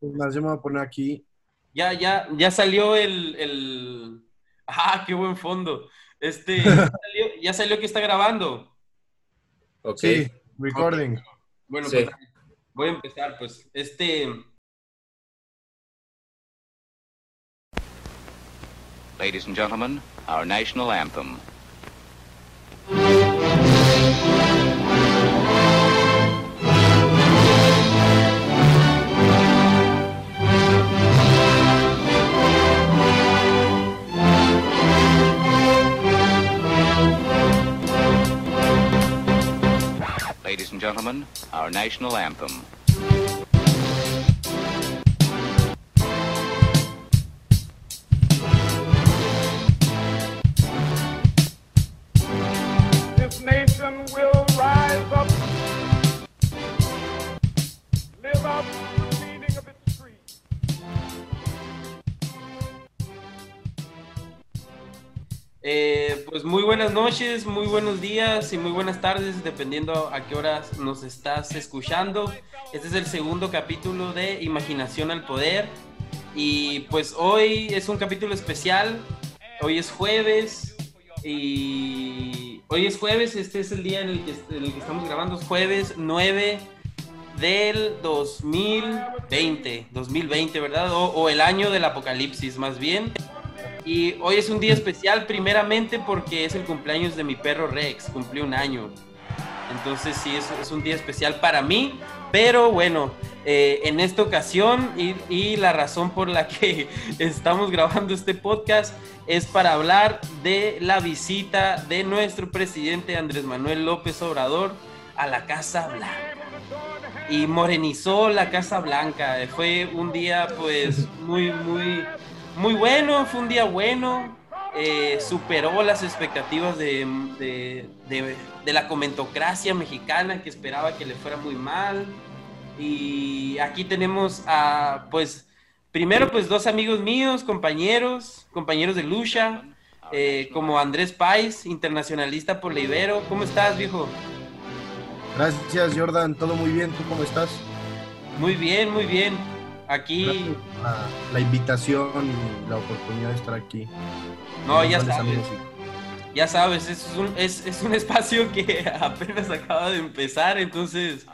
Más, yo me voy a poner aquí. Ya, ya, ya salió el, el... Ah, qué buen fondo. Este, ya salió, ya salió que está grabando. Ok. Sí, recording. Bueno, pues voy a empezar, pues. Este. Ladies and gentlemen, our national anthem. Gentlemen, our national anthem. Eh, pues muy buenas noches, muy buenos días y muy buenas tardes, dependiendo a qué horas nos estás escuchando. Este es el segundo capítulo de Imaginación al Poder. Y pues hoy es un capítulo especial. Hoy es jueves. Y hoy es jueves, este es el día en el que, estamos grabando, es jueves 9 del 2020, 2020, ¿verdad? O el año del apocalipsis, más bien. Y hoy es un día especial, primeramente porque es el cumpleaños de mi perro Rex, cumplió un año. Entonces sí, es, un día especial para mí, pero bueno, eh, en esta ocasión y, la razón por la que estamos grabando este podcast es para hablar de la visita de nuestro presidente Andrés Manuel López Obrador a la Casa Blanca. Y morenizó la Casa Blanca. Fue un día pues muy, muy muy bueno, fue un día bueno, eh, superó las expectativas de, de, de, de, la comentocracia mexicana que esperaba que le fuera muy mal. Y aquí tenemos a, pues, primero pues dos amigos míos, compañeros, compañeros de lucha, eh, como Andrés Pais, internacionalista por la Ibero. ¿Cómo estás, viejo? Gracias, Jordan, todo muy bien, ¿tú cómo estás? Muy bien, muy bien. Aquí. La, la, invitación y la oportunidad de estar aquí. No, ya sabes. Ya sabes, es un, es, es un, espacio que apenas acaba de empezar, entonces,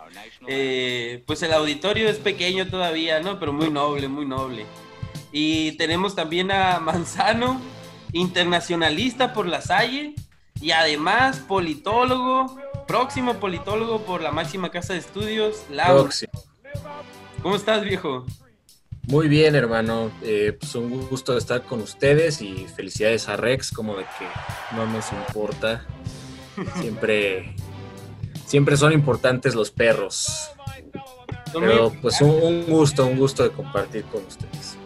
eh, pues el auditorio es pequeño todavía, ¿no? Pero muy noble, muy noble. Y tenemos también a Manzano, internacionalista por la Salle, y además politólogo, próximo politólogo por la máxima casa de estudios, Laura. ¿Cómo estás, viejo? Muy bien, hermano. Eh, pues un gusto estar con ustedes y felicidades a Rex, como de que no nos importa. Siempre, siempre son importantes los perros. Pero pues un, un, gusto, un gusto de compartir con ustedes.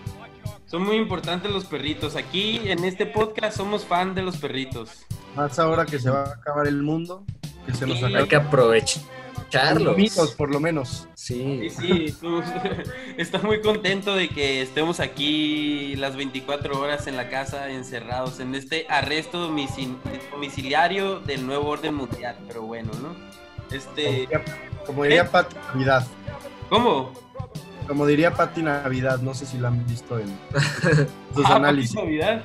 Son muy importantes los perritos. Aquí en este podcast somos fan de los perritos. Más ahora que se va a acabar el mundo, que se nos sí. Hay que aprovechar Charlos. por lo menos. Sí. Sí, sí. Está muy contento de que estemos aquí las 24 horas en la casa, encerrados en este arresto domiciliario del nuevo orden mundial. Pero bueno, ¿no? Este. Como diría, diría Pati Navidad. ¿Cómo? Como diría Pati Navidad, no sé si lo han visto en sus ah, análisis. Pati Navidad.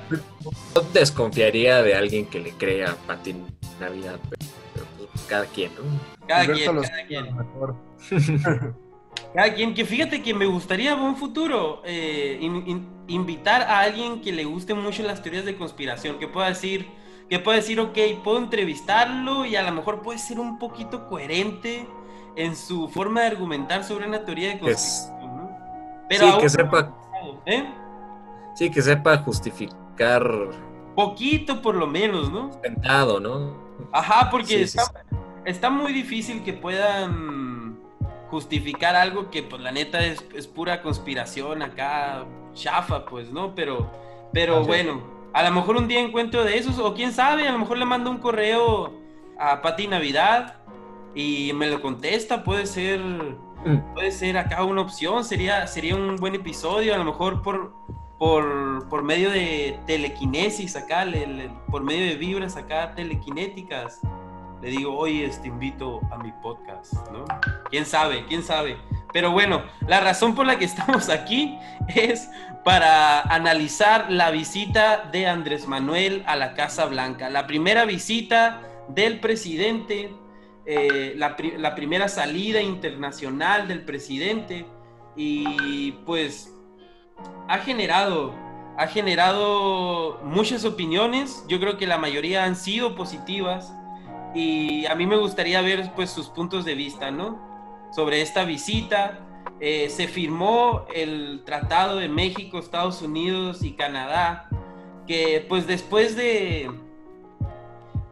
Yo desconfiaría de alguien que le crea a Pati Navidad, pero, pues, cada quien, ¿no? Cada quien, cada quien. cada quien, que fíjate que me gustaría en un futuro eh, in, in, invitar a alguien que le guste mucho las teorías de conspiración, que pueda decir, que pueda decir, ok, puedo entrevistarlo y a lo mejor puede ser un poquito coherente en su forma de argumentar sobre una teoría de conspiración, es... ¿no? Pero sí, que sepa, ¿eh? sí, que sepa justificar poquito por lo menos, ¿no? Sentado, ¿no? Ajá, porque sí, está, sí, está muy difícil que puedan justificar algo que pues la neta es, es pura conspiración acá, chafa pues, ¿no? Pero, pero bueno, a lo mejor un día encuentro de esos, o quién sabe, a lo mejor le mando un correo a Pati Navidad y me lo contesta, puede ser, mm. puede ser acá una opción, sería, sería un buen episodio, a lo mejor por, por, por medio de telequinesis acá, le, le, por medio de vibras acá telequinéticas le digo, oye, te invito a mi podcast, ¿no? ¿Quién sabe? ¿Quién sabe? Pero bueno, la razón por la que estamos aquí es para analizar la visita de Andrés Manuel a la Casa Blanca. La primera visita del presidente, eh, la, pri- la primera salida internacional del presidente. Y pues ha generado, ha generado muchas opiniones. Yo creo que la mayoría han sido positivas. Y a mí me gustaría ver pues sus puntos de vista, ¿no? Sobre esta visita. Eh, se firmó el Tratado de México, Estados Unidos y Canadá, que pues después de,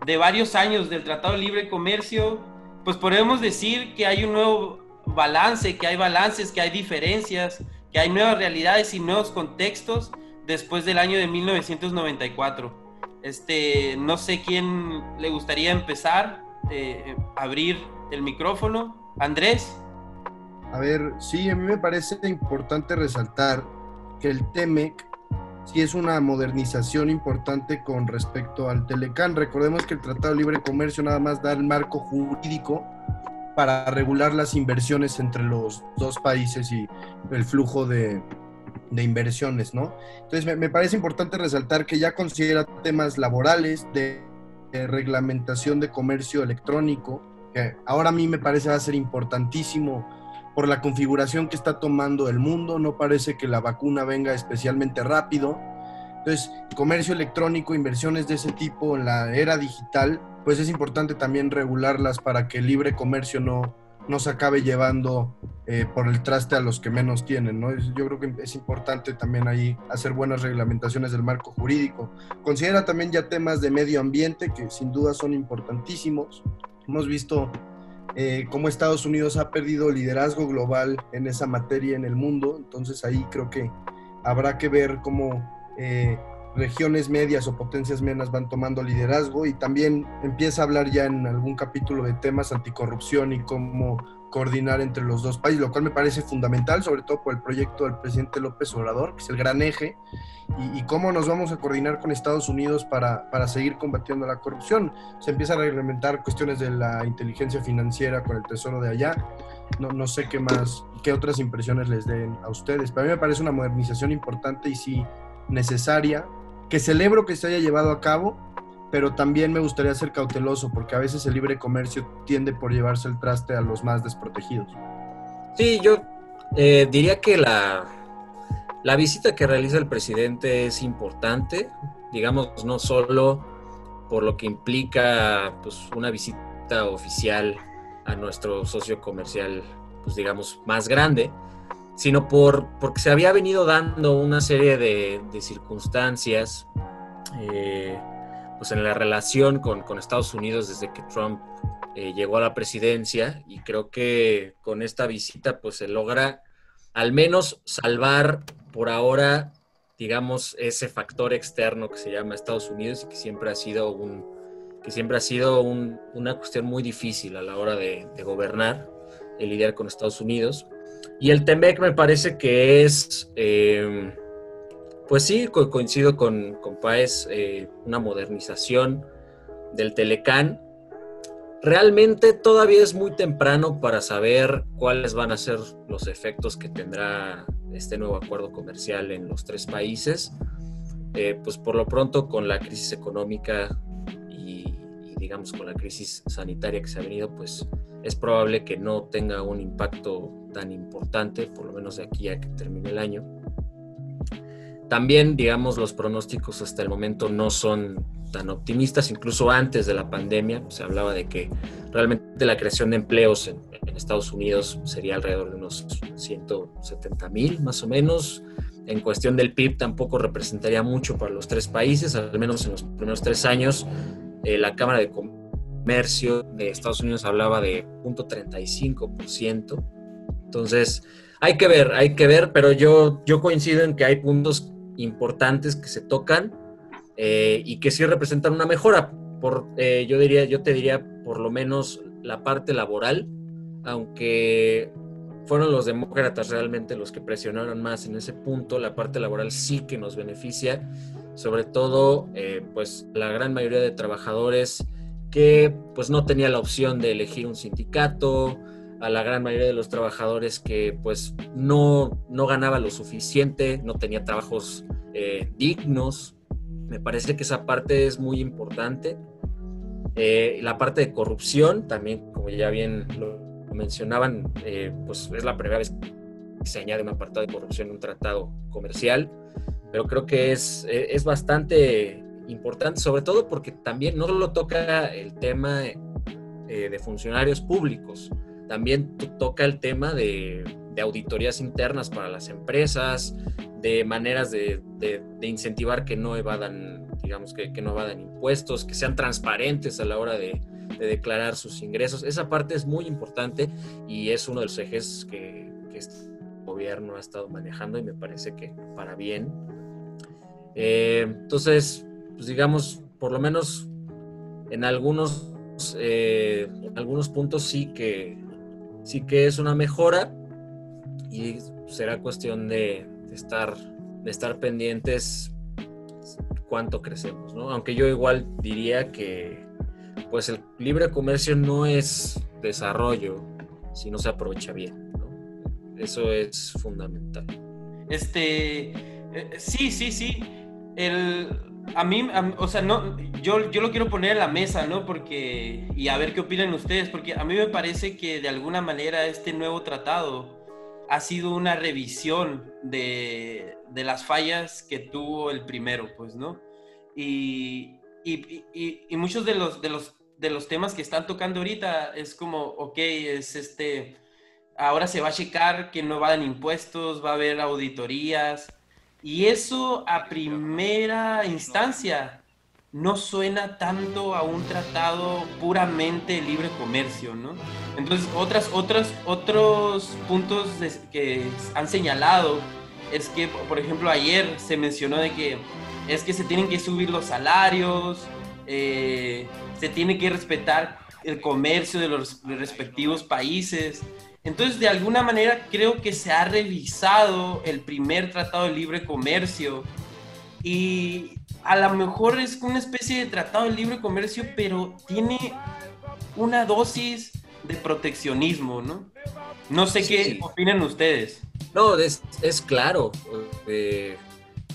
de varios años del Tratado de Libre Comercio, pues podemos decir que hay un nuevo balance, que hay balances, que hay diferencias, que hay nuevas realidades y nuevos contextos después del año de 1994. Este, no sé quién le gustaría empezar, eh, abrir el micrófono. Andrés. A ver, sí, a mí me parece importante resaltar que el TEMEC sí es una modernización importante con respecto al Telecán. Recordemos que el Tratado de Libre Comercio nada más da el marco jurídico para regular las inversiones entre los dos países y el flujo de, de inversiones, ¿no? Entonces me, me, parece importante resaltar que ya considera temas laborales, de, reglamentación de comercio electrónico, que ahora a mí me parece va a ser importantísimo por la configuración que está tomando el mundo, no parece que la vacuna venga especialmente rápido. Entonces, comercio electrónico, inversiones de ese tipo en la era digital, pues es importante también regularlas para que el libre comercio no, no se acabe llevando eh, por el traste a los que menos tienen. ¿no? Yo creo que es importante también ahí hacer buenas reglamentaciones del marco jurídico. Considera también ya temas de medio ambiente que sin duda son importantísimos. Hemos visto eh, cómo Estados Unidos ha perdido liderazgo global en esa materia en el mundo. Entonces ahí creo que habrá que ver cómo eh, regiones medias o potencias menas van tomando liderazgo y también empieza a hablar ya en algún capítulo de temas anticorrupción y cómo coordinar entre los dos países, lo cual me parece fundamental, sobre todo por el proyecto del presidente López Obrador, que es el gran eje, y, y cómo nos vamos a coordinar con Estados Unidos para, para, seguir combatiendo la corrupción. Se empieza a reglamentar cuestiones de la inteligencia financiera con el tesoro de allá. No, no sé qué más, qué otras impresiones les den a ustedes. Para mí me parece una modernización importante y sí necesaria, que celebro que se haya llevado a cabo, pero también me gustaría ser cauteloso porque a veces el libre comercio tiende por llevarse el traste a los más desprotegidos. Sí, yo eh, diría que la, la visita que realiza el presidente es importante, digamos, no solo por lo que implica pues, una visita oficial a nuestro socio comercial, pues digamos, más grande, sino por, porque se había venido dando una serie de, de circunstancias eh, pues en la relación con, con, Estados Unidos desde que Trump eh, llegó a la presidencia y creo que con esta visita pues se logra al menos salvar por ahora digamos ese factor externo que se llama Estados Unidos y que siempre ha sido un que siempre ha sido un, una cuestión muy difícil a la hora de, de gobernar el lidiar con Estados Unidos y el TEMEC me parece que es, eh, pues sí, co coincido con, con Paez, eh, una modernización del Telecán. Realmente todavía es muy temprano para saber cuáles van a ser los efectos que tendrá este nuevo acuerdo comercial en los tres países. Eh, pues por lo pronto con la crisis económica y, y digamos con la crisis sanitaria que se ha venido, pues es probable que no tenga un impacto tan importante, por lo menos de aquí a que termine el año. También, digamos, los pronósticos hasta el momento no son tan optimistas, incluso antes de la pandemia se hablaba de que realmente la creación de empleos en, en Estados Unidos sería alrededor de unos 170 mil más o menos. En cuestión del PIB tampoco representaría mucho para los tres países, al menos en los primeros tres años. Eh, la Cámara de Comercio de Estados Unidos hablaba de 0.35%. Entonces, hay que ver, hay que ver, pero yo, yo coincido en que hay puntos importantes que se tocan eh, y que sí representan una mejora. Por, eh, yo, diría, yo te diría por lo menos la parte laboral, aunque fueron los demócratas realmente los que presionaron más en ese punto, la parte laboral sí que nos beneficia, sobre todo eh, pues la gran mayoría de trabajadores que pues no tenía la opción de elegir un sindicato, a la gran mayoría de los trabajadores que pues no, no ganaba lo suficiente, no tenía trabajos eh, dignos. Me parece que esa parte es muy importante. Eh, la parte de corrupción, también como ya bien lo mencionaban, eh, pues es la primera vez que se añade un apartado de corrupción en un tratado comercial, pero creo que es, es bastante importante, sobre todo porque también no solo toca el tema de funcionarios públicos, también toca el tema de, auditorías internas para las empresas, de maneras de, incentivar que no evadan, digamos, que, no evadan impuestos, que sean transparentes a la hora de, declarar sus ingresos. Esa parte es muy importante y es uno de los ejes que, este gobierno ha estado manejando y me parece que para bien. Eh, entonces, pues digamos, por lo menos en algunos, eh, en algunos puntos sí que sí que es una mejora y será cuestión de, estar, de estar pendientes cuánto crecemos, ¿no? Aunque yo igual diría que pues el libre comercio no es desarrollo si no se aprovecha bien. Eso es fundamental. Este, eh, sí, sí, sí. El, a mí, o sea, no, yo, yo lo quiero poner en la mesa, ¿no? Porque, y a ver qué opinan ustedes, porque a mí me parece que de alguna manera este nuevo tratado ha sido una revisión de, de las fallas que tuvo el primero, pues, ¿no? Y, y, y, y, muchos de los, de, los, de los temas que están tocando ahorita es como, ok, es este, ahora se va a checar que no van impuestos, va a haber auditorías, y eso a primera instancia no suena tanto a un tratado puramente libre comercio, ¿no? Entonces, otras, otras, otros puntos que han señalado es que, por ejemplo, ayer se mencionó de que es que se tienen que subir los salarios, eh, se tiene que respetar el comercio de los respectivos países. Entonces, de alguna manera, creo que se ha revisado el primer tratado de libre comercio y a lo mejor es una especie de tratado de libre comercio, pero tiene una dosis de proteccionismo, ¿no? No sé qué opinan ustedes. No, es, claro. Eh,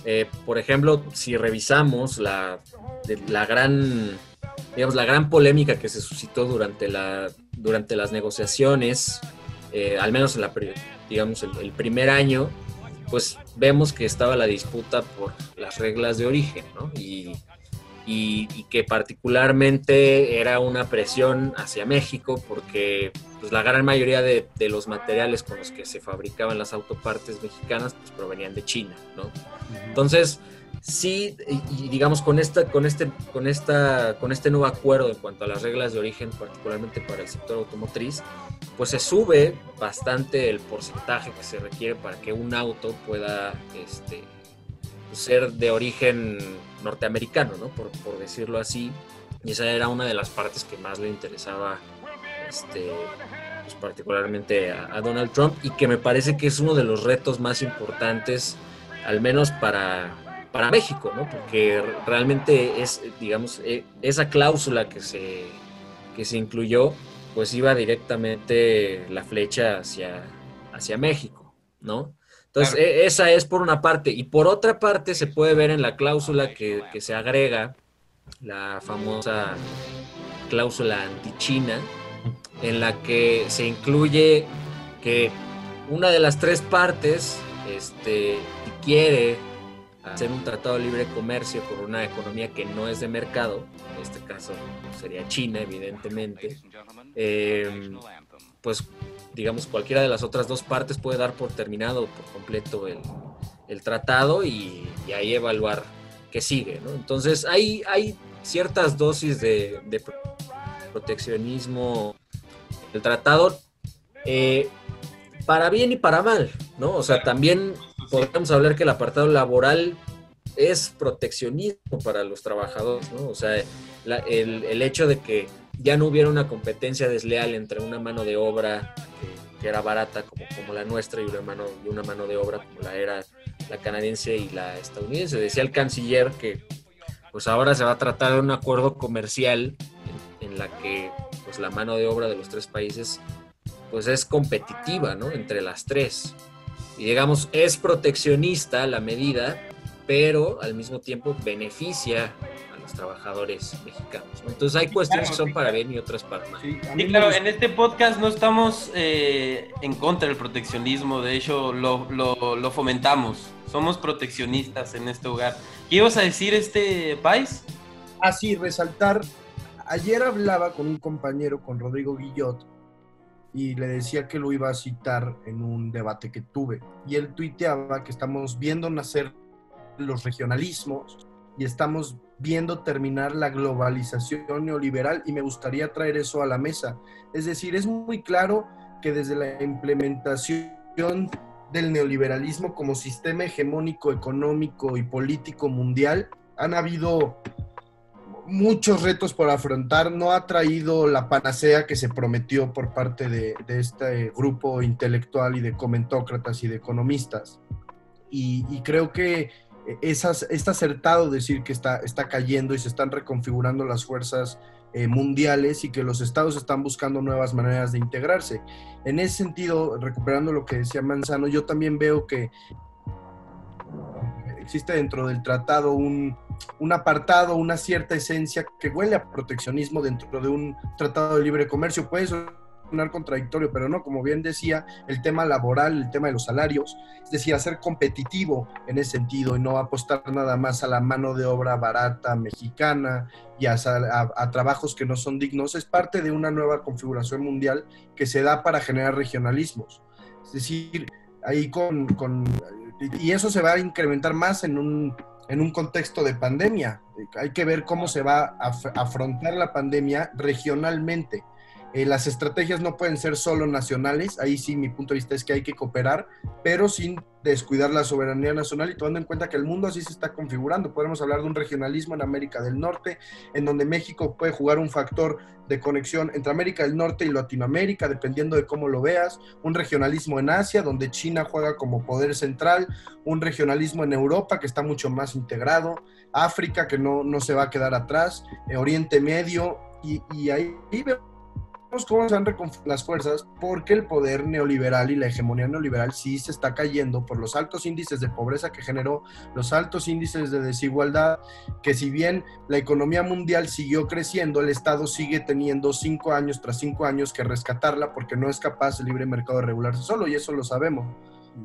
eh, por ejemplo, si revisamos la, la gran digamos, la gran polémica que se suscitó durante, la, durante las negociaciones eh, al menos en la, digamos, el, primer año, pues vemos que estaba la disputa por las reglas de origen, ¿no? Y, y, que particularmente era una presión hacia México porque pues, la gran mayoría de, de, los materiales con los que se fabricaban las autopartes mexicanas pues, provenían de China, ¿no? Entonces, sí, y, digamos, con, esta, con, este, con, esta, con este nuevo acuerdo en cuanto a las reglas de origen, particularmente para el sector automotriz, pues se sube bastante el porcentaje que se requiere para que un auto pueda este, ser de origen norteamericano, ¿no? por, decirlo así. Y esa era una de las partes que más le interesaba este, pues particularmente a Donald Trump y que me parece que es uno de los retos más importantes, al menos para, para México, ¿no? Porque realmente es, digamos, e, esa cláusula que se, que se incluyó, pues iba directamente la flecha hacia, hacia México, ¿no? Entonces, e, esa es por una parte. Y por otra parte, se puede ver en la cláusula que, que se agrega, la famosa cláusula anti-China, en la que se incluye que una de las tres partes este, quiere hacer un tratado de libre comercio con una economía que no es de mercado, en este caso sería China, evidentemente, eh, pues digamos cualquiera de las otras dos partes puede dar por terminado por completo el, tratado y, ahí evaluar qué sigue. ¿no? Entonces hay, hay ciertas dosis de, proteccionismo del tratado. Eh, para bien y para mal, ¿no? O sea, también podemos hablar que el apartado laboral es proteccionismo para los trabajadores, ¿no? O sea, el, hecho de que ya no hubiera una competencia desleal entre una mano de obra que, era barata como, como la nuestra y una, mano, y una mano de obra como la era la canadiense y la estadounidense. Decía el canciller que pues ahora se va a tratar de un acuerdo comercial en, en la que pues la mano de obra de los tres países pues es competitiva, ¿no? Entre las tres. Y digamos, es proteccionista la medida, pero al mismo tiempo beneficia a los trabajadores mexicanos. ¿no? Entonces hay cuestiones que son para bien y otras para mal. Sí, claro, en este podcast no estamos eh, en contra del proteccionismo, de hecho lo, lo- lo fomentamos. Somos proteccionistas en este hogar. ¿Qué ibas a decir, este país? así resaltar, ayer hablaba con un compañero, con Rodrigo Guillot, y le decía que lo iba a citar en un debate que tuve. Y él tuiteaba que estamos viendo nacer los regionalismos y estamos viendo terminar la globalización neoliberal y me gustaría traer eso a la mesa. Es decir, es muy claro que desde la implementación del neoliberalismo como sistema hegemónico económico y político mundial, han habido muchos retos por afrontar, no ha traído la panacea que se prometió por parte de, este grupo intelectual y de comentócratas y de economistas. Y, y creo que esas, está acertado decir que está, está cayendo y se están reconfigurando las fuerzas eh, mundiales y que los estados están buscando nuevas maneras de integrarse. En ese sentido, recuperando lo que decía Manzano, yo también veo que existe dentro del tratado un, un apartado, una cierta esencia que huele a proteccionismo dentro de un tratado de libre comercio. Puede sonar contradictorio, pero no, como bien decía, el tema laboral, el tema de los salarios, es decir, hacer competitivo en ese sentido y no apostar nada más a la mano de obra barata mexicana y a, a, a trabajos que no son dignos, es parte de una nueva configuración mundial que se da para generar regionalismos. Es decir, ahí con, con y eso se va a incrementar más en un, en un contexto de pandemia. Hay que ver cómo se va a afrontar la pandemia regionalmente. Eh, las estrategias no pueden ser solo nacionales, ahí sí mi punto de vista es que hay que cooperar, pero sin descuidar la soberanía nacional y tomando en cuenta que el mundo así se está configurando. Podemos hablar de un regionalismo en América del Norte, en donde México puede jugar un factor de conexión entre América del Norte y Latinoamérica, dependiendo de cómo lo veas, un regionalismo en Asia, donde China juega como poder central, un regionalismo en Europa que está mucho más integrado, África que no, no se va a quedar atrás, eh, Oriente Medio, y, ahí, vemos cómo se han reconfigurado las fuerzas, porque el poder neoliberal y la hegemonía neoliberal sí se está cayendo por los altos índices de pobreza que generó, los altos índices de desigualdad, que si bien la economía mundial siguió creciendo, el Estado sigue teniendo cinco años tras cinco años que rescatarla porque no es capaz el libre mercado de regularse solo, y eso lo sabemos.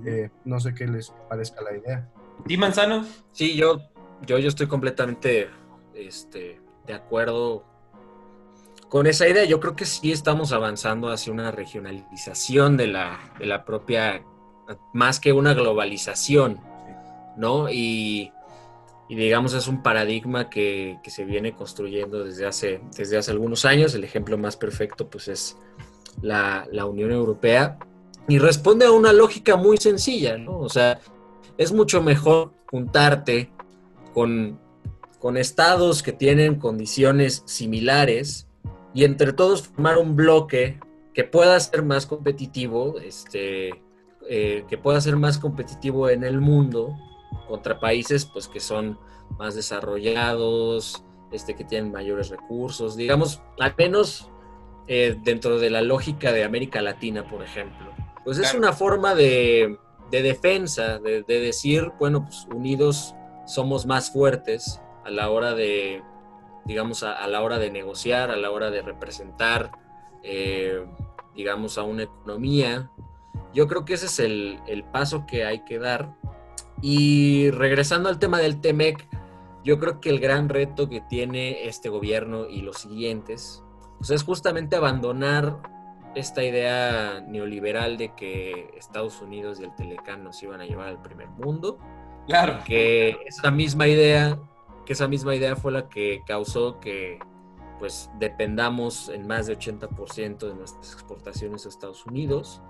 Eh, no sé qué les parezca la idea. ¿Sí, Manzano? Sí, yo, yo, yo estoy completamente este, de acuerdo con esa idea. Yo creo que sí estamos avanzando hacia una regionalización de la, de la propia, más que una globalización, ¿no? Y, y digamos es un paradigma que, que, se viene construyendo desde hace, desde hace algunos años. El ejemplo más perfecto pues es la, la Unión Europea y responde a una lógica muy sencilla, ¿no? O sea, es mucho mejor juntarte con, con estados que tienen condiciones similares y entre todos formar un bloque que pueda ser más competitivo, este, eh, que pueda ser más competitivo en el mundo contra países pues, que son más desarrollados, este, que tienen mayores recursos, digamos, al menos eh, dentro de la lógica de América Latina, por ejemplo. Pues es una forma de, de defensa, de, de, decir, bueno, pues unidos somos más fuertes a la hora de, digamos, a, a la hora de negociar, a la hora de representar, eh, digamos, a una economía. Yo creo que ese es el, el, paso que hay que dar. Y regresando al tema del TEMEC, yo creo que el gran reto que tiene este gobierno y los siguientes, pues es justamente abandonar esta idea neoliberal de que Estados Unidos y el Telecán nos iban a llevar al primer mundo. Claro. Que esa misma idea, que esa misma idea fue la que causó que pues dependamos en más de 80% de nuestras exportaciones a Estados Unidos.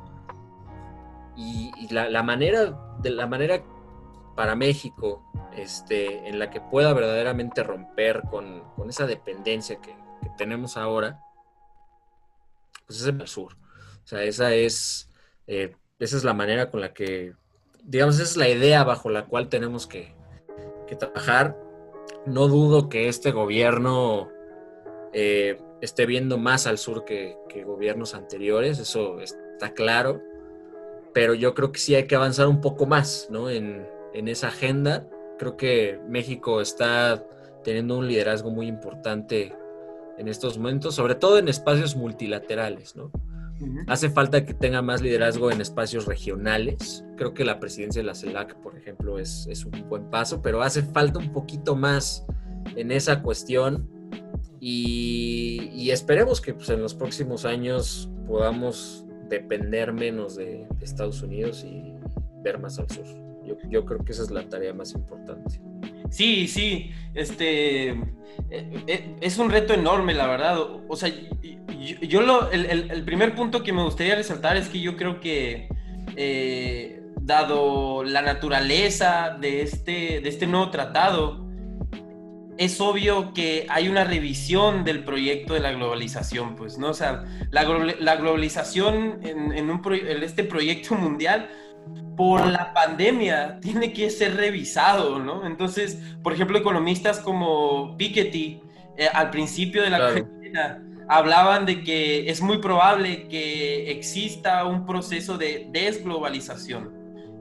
Y, la, la, manera, de la manera para México este, en la que pueda verdaderamente romper con, con esa dependencia que, tenemos ahora, pues es el sur. O sea, esa es, eh, esa es la manera con la que, digamos, esa es la idea bajo la cual tenemos que trabajar. No dudo que este gobierno eh, esté viendo más al sur que, gobiernos anteriores, eso está claro, pero yo creo que sí hay que avanzar un poco más, ¿no? En, en esa agenda. Creo que México está teniendo un liderazgo muy importante en estos momentos, sobre todo en espacios multilaterales, ¿no? Hace falta que tenga más liderazgo en espacios regionales. Creo que la presidencia de la CELAC, por ejemplo, es, un buen paso, pero hace falta un poquito más en esa cuestión y, esperemos que pues, en los próximos años podamos depender menos de, Estados Unidos y ver más al sur. Yo creo que esa es la tarea más importante. Sí, sí, este eh, eh, es un reto enorme, la verdad. O sea, yo, lo, el, primer punto que me gustaría resaltar es que yo creo que eh, dado la naturaleza de este, de este nuevo tratado, es obvio que hay una revisión del proyecto de la globalización, pues, ¿no? O sea, la, la globalización en, un proy- en este proyecto mundial por la pandemia tiene que ser revisado, ¿no? Entonces, por ejemplo, economistas como Piketty, eh, al principio de la Claro. cuarentena, hablaban de que es muy probable que exista un proceso de desglobalización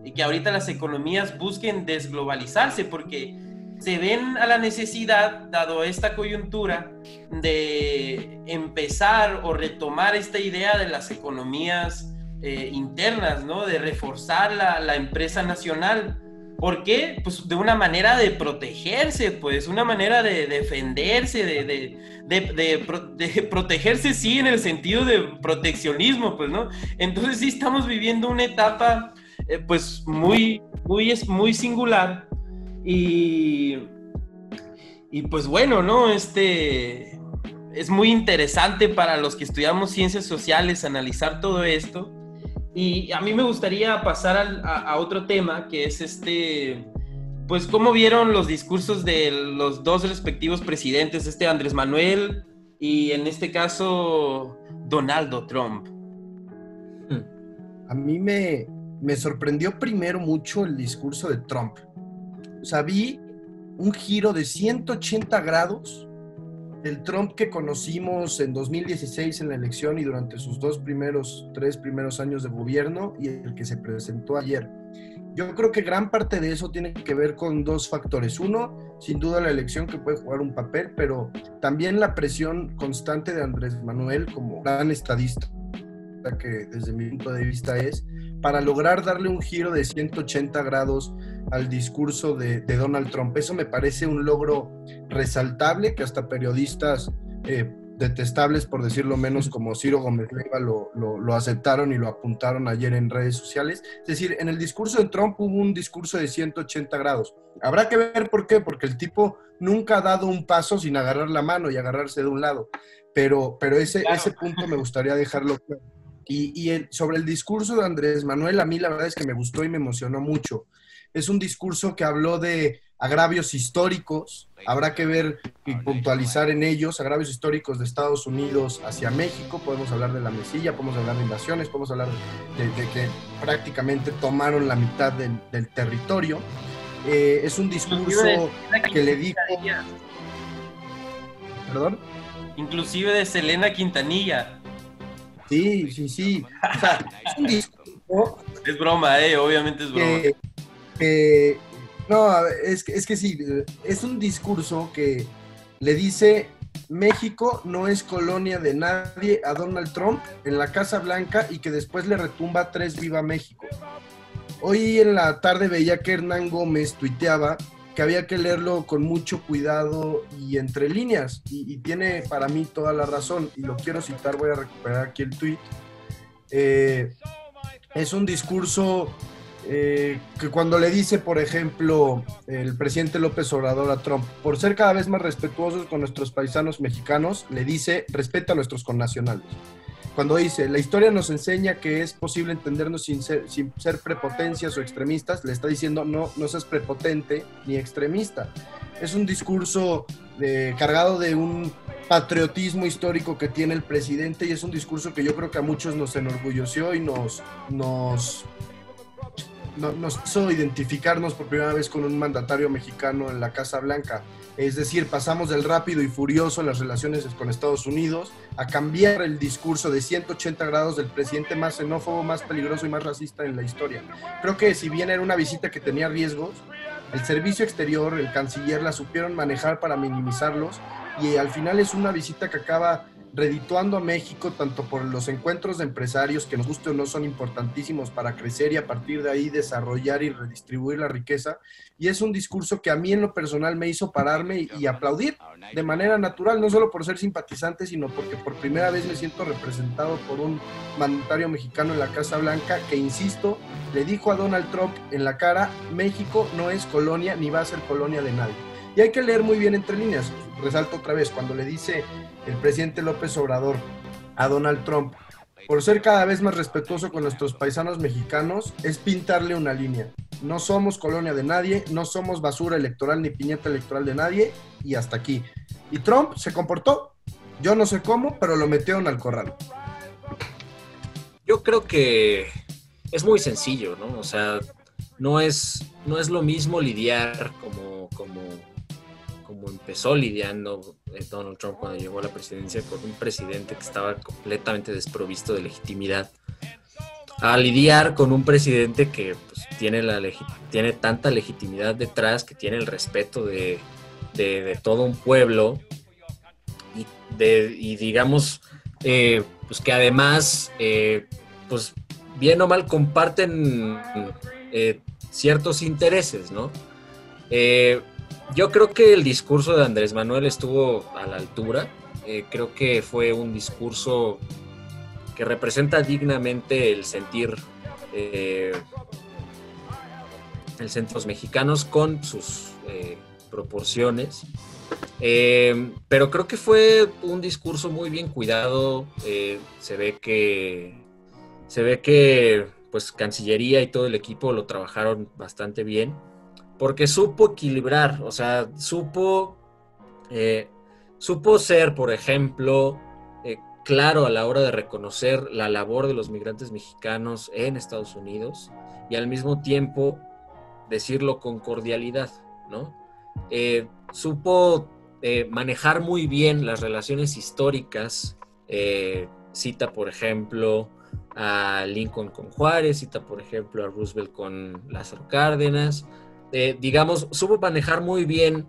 y que ahorita las economías busquen desglobalizarse porque se ven a la necesidad, dado esta coyuntura, de empezar o retomar esta idea de las economías eh, internas, ¿no? De reforzar la, la empresa nacional. ¿Por qué? Pues de una manera de protegerse, pues, una manera de defenderse, de, de, de, de pro- de protegerse, sí, en el sentido de proteccionismo, pues, ¿no? Entonces sí estamos viviendo una etapa, eh, pues, muy, muy, muy singular y, y pues bueno, ¿no? Este es muy interesante para los que estudiamos ciencias sociales analizar todo esto. Y a mí me gustaría pasar a otro tema, que es este, pues cómo vieron los discursos de los dos respectivos presidentes, este Andrés Manuel y en este caso Donaldo Trump. A mí me, me sorprendió primero mucho el discurso de Trump. O sea, vi un giro de 180 grados del Trump que conocimos en 2016 en la elección y durante sus dos primeros, tres primeros años de gobierno y el que se presentó ayer. Yo creo que gran parte de eso tiene que ver con dos factores. Uno, sin duda la elección que puede jugar un papel, pero también la presión constante de Andrés Manuel como gran estadista que desde mi punto de vista es, para lograr darle un giro de 180 grados al discurso de, de Donald Trump. Eso me parece un logro resaltable que hasta periodistas eh, detestables, por decirlo menos, como Ciro Gómez Leiva lo, lo, lo aceptaron y lo apuntaron ayer en redes sociales. Es decir, en el discurso de Trump hubo un discurso de 180 grados. Habrá que ver por qué, porque el tipo nunca ha dado un paso sin agarrar la mano y agarrarse de un lado. Pero, pero ese, Claro. ese punto me gustaría dejarlo claro. Y, y el- sobre el discurso de Andrés Manuel, a mí la verdad es que me gustó y me emocionó mucho. Es un discurso que habló de agravios históricos, habrá que ver y puntualizar en ellos, agravios históricos de Estados Unidos hacia México, podemos hablar de la mesilla, podemos hablar de invasiones, podemos hablar de, de que prácticamente tomaron la mitad del, del territorio. Eh, es un discurso que le dijo... ¿Perdón? Inclusive de Selena Quintanilla. Sí, sí, sí. O sea, es un discurso Es broma, eh, obviamente es broma. que, que- no, es que, es que sí, es un discurso que le dice México no es colonia de nadie a Donald Trump en la Casa Blanca y que después le retumba tres Viva México. Hoy en la tarde veía que Hernán Gómez tuiteaba que había que leerlo con mucho cuidado y entre líneas, y, y tiene para mí toda la razón, y lo quiero citar, voy a recuperar aquí el tuit. Eh, es un discurso eh, que cuando le dice, por ejemplo, el presidente López Obrador a Trump, por ser cada vez más respetuosos con nuestros paisanos mexicanos, le dice, respeta a nuestros connacionales. Cuando dice, la historia nos enseña que es posible entendernos sin ser, sin ser prepotencias o extremistas, le está diciendo, no, no seas prepotente ni extremista. Es un discurso eh, cargado de un patriotismo histórico que tiene el presidente y es un discurso que yo creo que a muchos nos enorgulleció y nos, nos no- nos hizo identificarnos por primera vez con un mandatario mexicano en la Casa Blanca. Es decir, pasamos del rápido y furioso en las relaciones con Estados Unidos a cambiar el discurso de 180 grados del presidente más xenófobo, más peligroso y más racista en la historia. Creo que si bien era una visita que tenía riesgos, el servicio exterior, el canciller la supieron manejar para minimizarlos y al final es una visita que acaba redituando a México tanto por los encuentros de empresarios que nos guste o no son importantísimos para crecer y a partir de ahí desarrollar y redistribuir la riqueza y es un discurso que a mí en lo personal me hizo pararme y, y aplaudir de manera natural, no solo por ser simpatizante, sino porque por primera vez me siento representado por un mandatario mexicano en la Casa Blanca que, insisto, le dijo a Donald Trump en la cara, México no es colonia ni va a ser colonia de nadie. Y hay que leer muy bien entre líneas. Resalto otra vez, cuando le dice el presidente López Obrador a Donald Trump, por ser cada vez más respetuoso con nuestros paisanos mexicanos, es pintarle una línea. No somos colonia de nadie, no somos basura electoral ni piñeta electoral de nadie, y hasta aquí. Y Trump se comportó, yo no sé cómo, pero lo metieron al corral. Yo creo que es muy sencillo, ¿no? O sea, no es, no es lo mismo lidiar como, como, como empezó lidiando eh, Donald Trump cuando llegó a la presidencia con un presidente que estaba completamente desprovisto de legitimidad, a lidiar con un presidente que pues, tiene, la tiene tanta legitimidad detrás, que tiene el respeto de, de- todo un pueblo y, digamos, eh, pues que además, eh, pues bien o mal comparten ciertos intereses, ¿no? Yo creo que el discurso de Andrés Manuel estuvo a la altura. Eh, creo que fue un discurso que representa dignamente el sentir eh, el sentir los mexicanos con sus eh, proporciones. Eh, pero creo que fue un discurso muy bien cuidado. se ve que se ve que pues Cancillería y todo el equipo lo trabajaron bastante bien porque supo equilibrar, o sea, supo eh, supo ser, por ejemplo, eh, claro a la hora de reconocer la labor de los migrantes mexicanos en Estados Unidos y al mismo tiempo decirlo con cordialidad, ¿no? Eh, supo manejar muy bien las relaciones históricas. cita, por ejemplo, a Lincoln con Juárez, cita, por ejemplo, a Roosevelt con Lázaro Cárdenas. Eh, digamos, supo manejar muy bien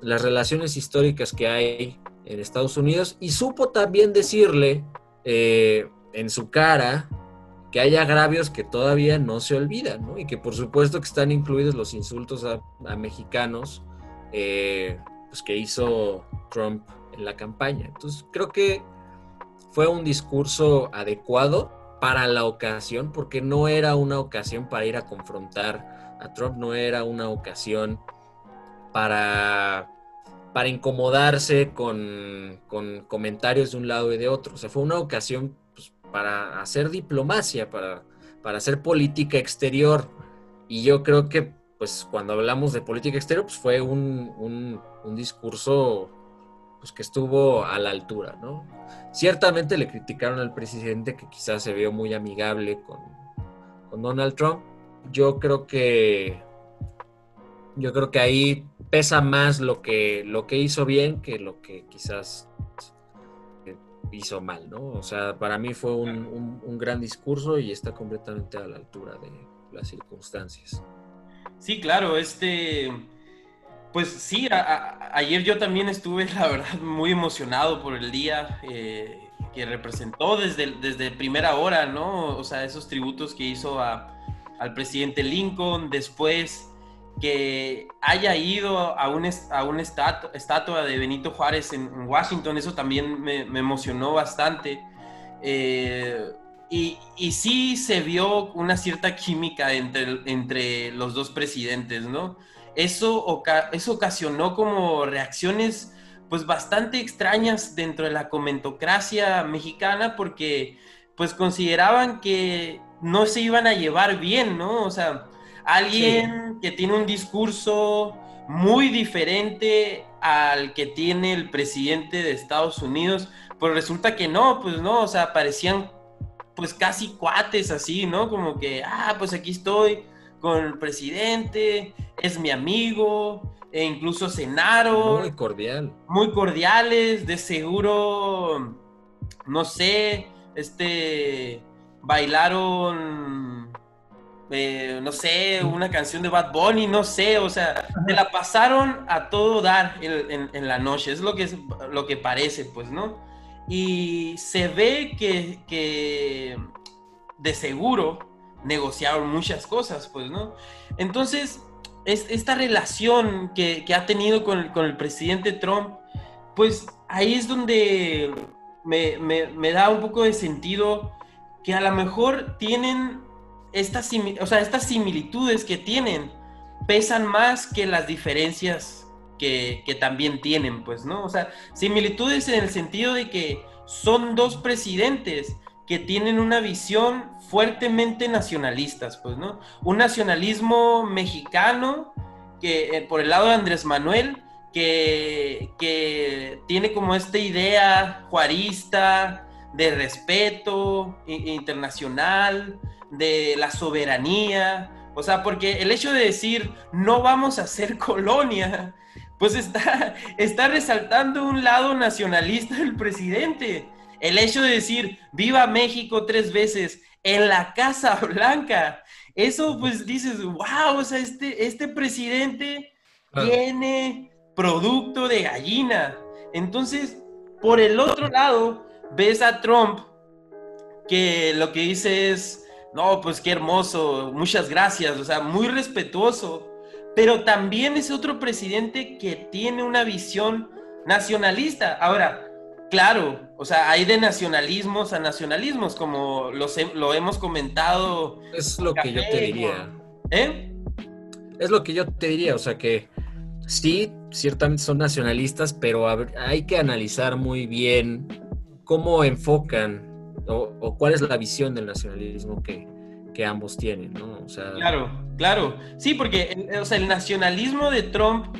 las relaciones históricas que hay en Estados Unidos y supo también decirle eh, en su cara que hay agravios que todavía no se olvidan, ¿no? Y que por supuesto que están incluidos los insultos a, mexicanos eh, pues que hizo Trump en la campaña. Entonces creo que fue un discurso adecuado para la ocasión, porque no era una ocasión para ir a confrontar a Trump, no era una ocasión para, para incomodarse con, con comentarios de un lado y de otro. O sea, fue una ocasión pues, para hacer diplomacia, para, para hacer política exterior. Y yo creo que, pues, cuando hablamos de política exterior, pues fue un, un, un discurso pues, que estuvo a la altura, ¿no? Ciertamente le criticaron al presidente que quizás se vio muy amigable con, con Donald Trump. Yo creo que yo creo que ahí pesa más lo que, lo que hizo bien que lo que quizás hizo mal, ¿no? O sea, para mí fue un, un, un gran discurso y está completamente a la altura de las circunstancias. Sí, claro, este, pues sí, a, a, ayer yo también estuve, la verdad, muy emocionado por el día eh, que representó desde, desde primera hora, ¿no? O sea, esos tributos que hizo a, al presidente Lincoln, después que haya ido a una a un estatua, de Benito Juárez en, Washington, eso también me, emocionó bastante. Eh, y, y, sí se vio una cierta química entre, entre los dos presidentes, ¿no? Eso, eso ocasionó como reacciones pues bastante extrañas dentro de la comentocracia mexicana porque pues consideraban que no se iban a llevar bien, ¿no? O sea, alguien sí. que tiene un discurso muy diferente al que tiene el presidente de Estados Unidos, pues resulta que no, pues no, o sea, parecían pues casi cuates así, ¿no? Como que, ah, pues aquí estoy, con el presidente, es mi amigo, e incluso cenaron. Muy cordial. Muy cordiales, de seguro, no sé, este, bailaron, eh, no sé, una canción de Bad Bunny, no sé, o sea, se la pasaron a todo dar en, la noche, es lo que, lo que parece, pues, ¿no? Y se ve que, que de seguro negociaron muchas cosas, pues, ¿no? Entonces, es, esta relación que, que ha tenido con el, con el, presidente Trump, pues ahí es donde me, me, da un poco de sentido que a lo mejor tienen estas, o sea, estas similitudes que tienen, pesan más que las diferencias que, que también tienen, pues, ¿no? O sea, similitudes en el sentido de que son dos presidentes que tienen una visión fuertemente nacionalistas, pues, ¿no? Un nacionalismo mexicano que eh, por el lado de Andrés Manuel, que, que tiene como esta idea juarista de respeto internacional, de la soberanía, o sea, porque el hecho de decir no vamos a ser colonia, pues está, está resaltando un lado nacionalista del presidente. El hecho de decir viva México tres veces en la Casa Blanca, eso pues dices, wow, o sea, este, este presidente tiene producto de gallina. Entonces, por el otro lado, ves a Trump que lo que dice es, no, pues qué hermoso, muchas gracias, o sea, muy respetuoso, pero también es otro presidente que tiene una visión nacionalista. Ahora, claro, o sea, hay de nacionalismos a nacionalismos, como lo hemos comentado. Es lo que yo te diría. ¿Eh? Es lo que yo te diría, o sea que sí, ciertamente son nacionalistas, pero hay que analizar muy bien cómo enfocan o, cuál es la visión del nacionalismo que, que ambos tienen, ¿no? O sea, claro, claro. Sí, porque o sea, el nacionalismo de Trump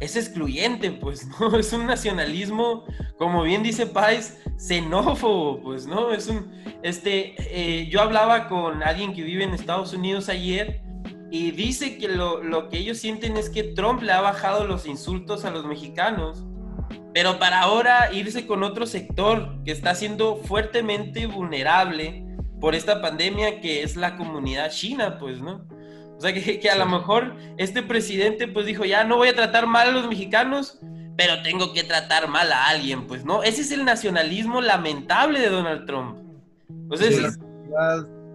es excluyente, pues, ¿no? Es un nacionalismo, como bien dice Pais, xenófobo, pues, ¿no? Es un, este, eh, yo hablaba con alguien que vive en Estados Unidos ayer y dice que lo, lo, que ellos sienten es que Trump le ha bajado los insultos a los mexicanos, pero para ahora irse con otro sector que está siendo fuertemente vulnerable por esta pandemia que es la comunidad china, pues, ¿no? O sea, que, que a lo mejor este presidente pues dijo, ya no voy a tratar mal a los mexicanos, pero tengo que tratar mal a alguien, pues, ¿no? Ese es el nacionalismo lamentable de Donald Trump. Entonces,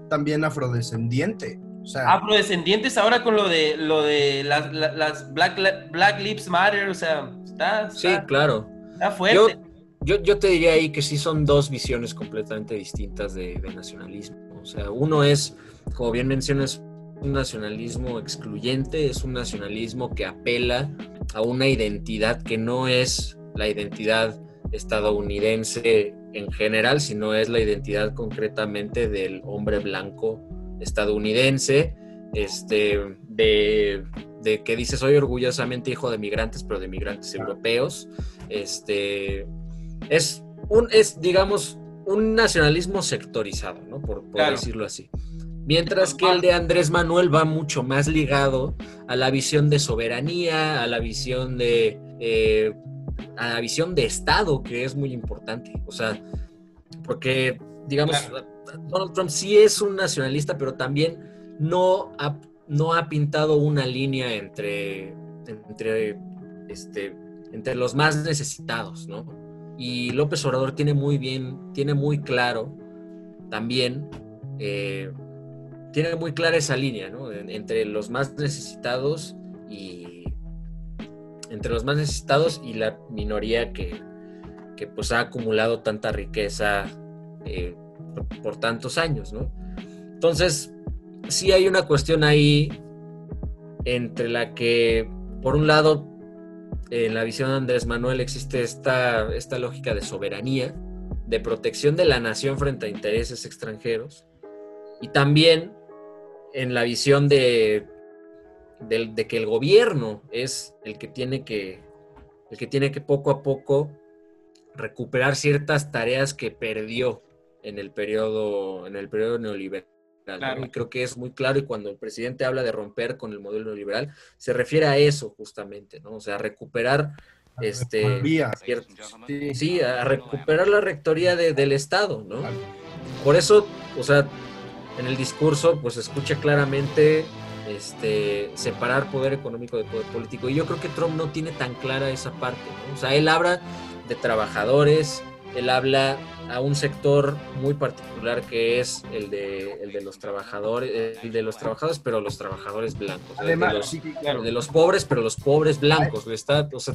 también afrodescendiente. O sea, afrodescendientes ahora con lo de lo de las, las Black, Black Lives Matter, o sea, está, sí, claro. Está fuerte. Yo, yo, te diría ahí que sí son dos visiones completamente distintas de, de nacionalismo. O sea, uno es, como bien mencionas, un nacionalismo excluyente, es un nacionalismo que apela a una identidad que no es la identidad estadounidense en general, sino es la identidad concretamente del hombre blanco estadounidense, este, de, de, que dice soy orgullosamente hijo de migrantes, pero de migrantes europeos. Este, es un, es, digamos, un nacionalismo sectorizado, ¿no? Por, decirlo así. Mientras que el de Andrés Manuel va mucho más ligado a la visión de soberanía, a la visión de, eh, a la visión de Estado, que es muy importante. O sea, porque, digamos, Donald Trump sí es un nacionalista, pero también no ha, pintado una línea entre, entre, este, entre los más necesitados, ¿no? Y López Obrador tiene muy bien, tiene muy claro también eh, tiene muy clara esa línea, ¿no? Entre los más necesitados y entre los más necesitados y la minoría que, que pues ha acumulado tanta riqueza eh, por, tantos años, ¿no? Entonces, sí hay una cuestión ahí entre la que, por un lado, en la visión de Andrés Manuel existe esta, esta lógica de soberanía, de protección de la nación frente a intereses extranjeros, y también en la visión de, de, que el gobierno es el que tiene que, el que tiene que poco a poco recuperar ciertas tareas que perdió en el periodo, en el periodo neoliberal. Y creo que es muy claro y cuando el presidente habla de romper con el modelo neoliberal, se refiere a eso justamente, ¿no? O sea, recuperar este, Sí. sí, a recuperar la rectoría de- del Estado, ¿no? Por eso, o sea, en el discurso, pues se escucha claramente este, separar poder económico de poder político. Y yo creo que Trump no tiene tan clara esa parte, ¿no? O sea, él habla de trabajadores, él habla a un sector muy particular que es el de, el de los trabajadores, el de los trabajadores, pero los trabajadores blancos. el de Además, los- sí, Claro. de los pobres, pero los pobres blancos. Está, o sea,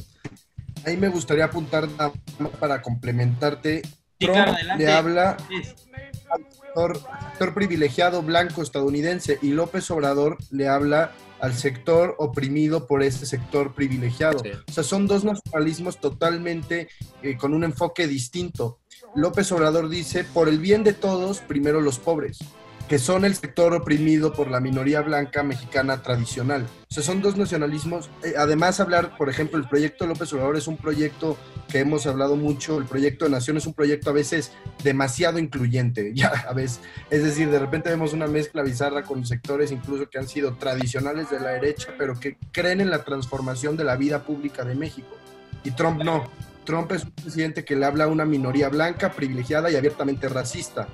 ahí me gustaría apuntar para complementarte. Sí, Trump claro, adelante. le habla Sí. Sector, sector privilegiado blanco estadounidense y López Obrador le habla al sector oprimido por este sector privilegiado. Sí. O sea, son dos nacionalismos totalmente eh, con un enfoque distinto. López Obrador dice, por el bien de todos, primero los pobres, que son el sector oprimido por la minoría blanca mexicana tradicional. O sea, son dos nacionalismos. Eh, además, hablar, por ejemplo, el proyecto López Obrador es un proyecto que hemos hablado mucho, el proyecto de Nación es un proyecto a veces demasiado incluyente, ya a veces, es decir, de repente vemos una mezcla bizarra con sectores incluso que han sido tradicionales de la derecha, pero que creen en la transformación de la vida pública de México. Y Trump no. Trump es un presidente que le habla a una minoría blanca, privilegiada y abiertamente racista.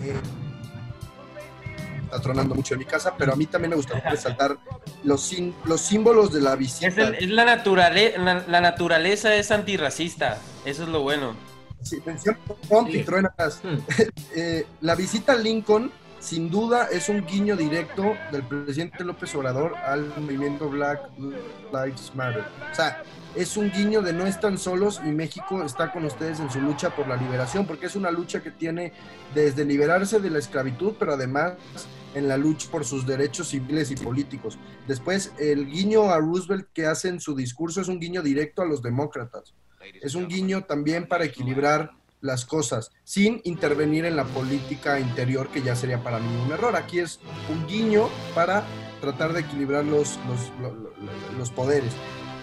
Eh, está tronando mucho en mi casa, pero a mí también me gustaría resaltar los, sin- los símbolos de la visita. Es, el- es la, naturale- la, la naturaleza es antirracista. Eso es lo bueno. Sí, y Sí. truenas. hmm, Eh, la visita a Lincoln, sin duda, es un guiño directo del presidente López Obrador al movimiento Black Lives Matter. O sea, es un guiño de no están solos y México está con ustedes en su lucha por la liberación, porque es una lucha que tiene desde liberarse de la esclavitud, pero además en la lucha por sus derechos civiles y políticos. Después, el guiño a Roosevelt que hace en su discurso es un guiño directo a los demócratas es un guiño también para equilibrar las cosas, sin intervenir en la política interior, que ya sería para mí un error. Aquí es un guiño para tratar de equilibrar los, los, lo- lo- lo- los poderes.